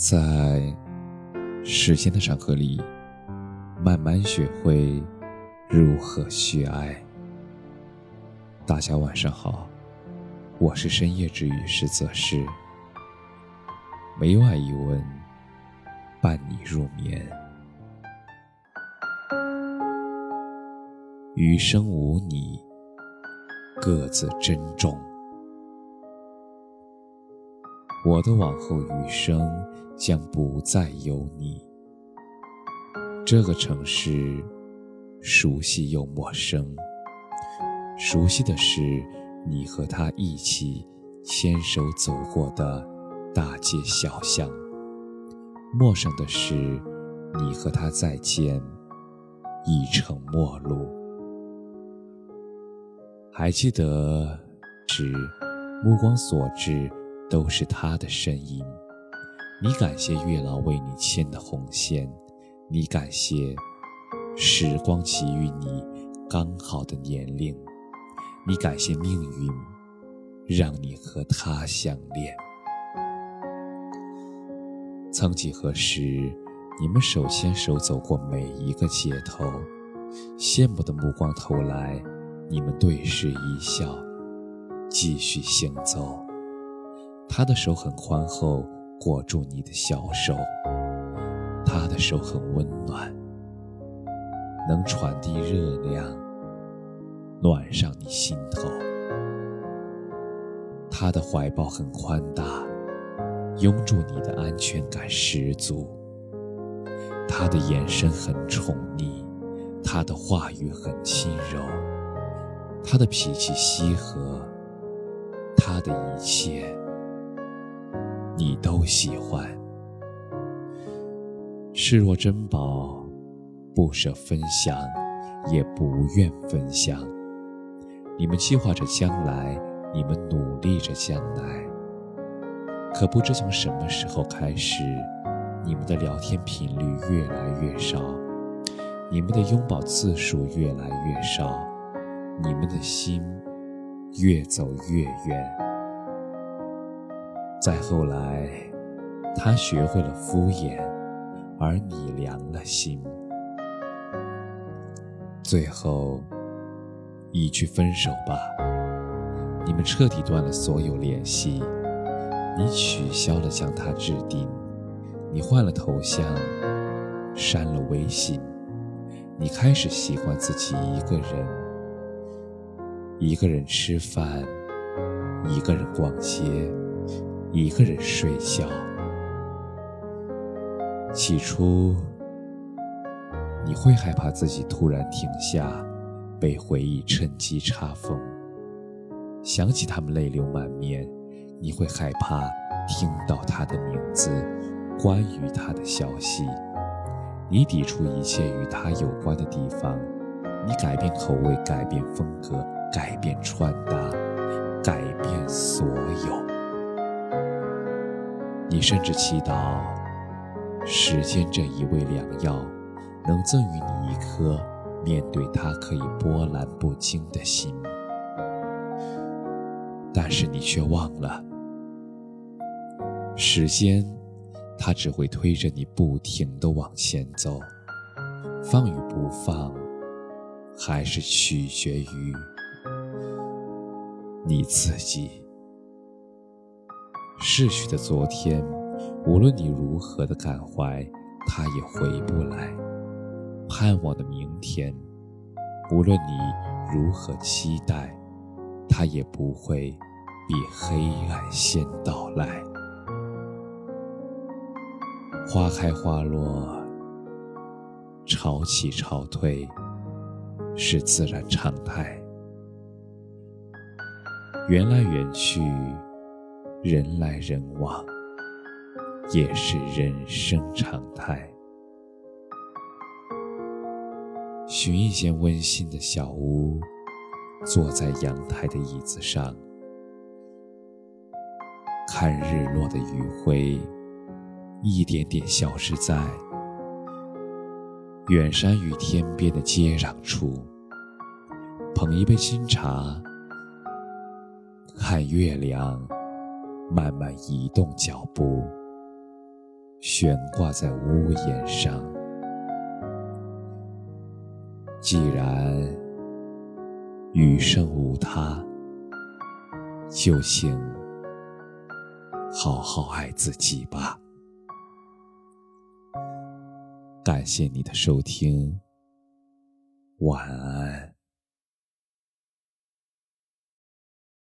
在时间的长河里，慢慢学会如何去爱。大家晚上好，我是深夜治愈师泽师，每晚一问，伴你入眠。余生无你，各自珍重。我的往后余生将不再有你。这个城市，熟悉又陌生。熟悉的是你和他一起牵手走过的大街小巷，陌生的是你和他再见已成陌路。还记得，是目光所至。都是他的身影。你感谢月老为你牵的红线，你感谢时光给予你刚好的年龄，你感谢命运让你和他相恋。曾几何时，你们手牵手走过每一个街头，羡慕的目光投来，你们对视一笑，继续行走。他的手很宽厚，裹住你的小手。他的手很温暖，能传递热量，暖上你心头。他的怀抱很宽大，拥住你的安全感十足。他的眼神很宠溺，他的话语很轻柔，他的脾气稀和，他的一切。你都喜欢，视若珍宝，不舍分享，也不愿分享。你们计划着将来，你们努力着将来。可不知从什么时候开始，你们的聊天频率越来越少，你们的拥抱次数越来越少，你们的心越走越远。再后来，他学会了敷衍，而你凉了心。最后一句分手吧，你们彻底断了所有联系。你取消了将他置顶，你换了头像，删了微信。你开始习惯自己一个人，一个人吃饭，一个人逛街。一个人睡觉。起初，你会害怕自己突然停下，被回忆趁机插缝。想起他们泪流满面，你会害怕听到他的名字，关于他的消息。你抵触一切与他有关的地方，你改变口味，改变风格，改变穿搭，改变所有。你甚至祈祷，时间这一味良药，能赠予你一颗面对它可以波澜不惊的心。但是你却忘了，时间，它只会推着你不停的往前走，放与不放，还是取决于你自己。逝去的昨天，无论你如何的感怀，它也回不来；盼望的明天，无论你如何期待，它也不会比黑暗先到来。花开花落，潮起潮退，是自然常态。缘来缘去。人来人往，也是人生常态。寻一间温馨的小屋，坐在阳台的椅子上，看日落的余晖，一点点消失在远山与天边的接壤处。捧一杯新茶，看月亮。慢慢移动脚步，悬挂在屋檐上。既然余生无他，就请好好爱自己吧。感谢你的收听，晚安。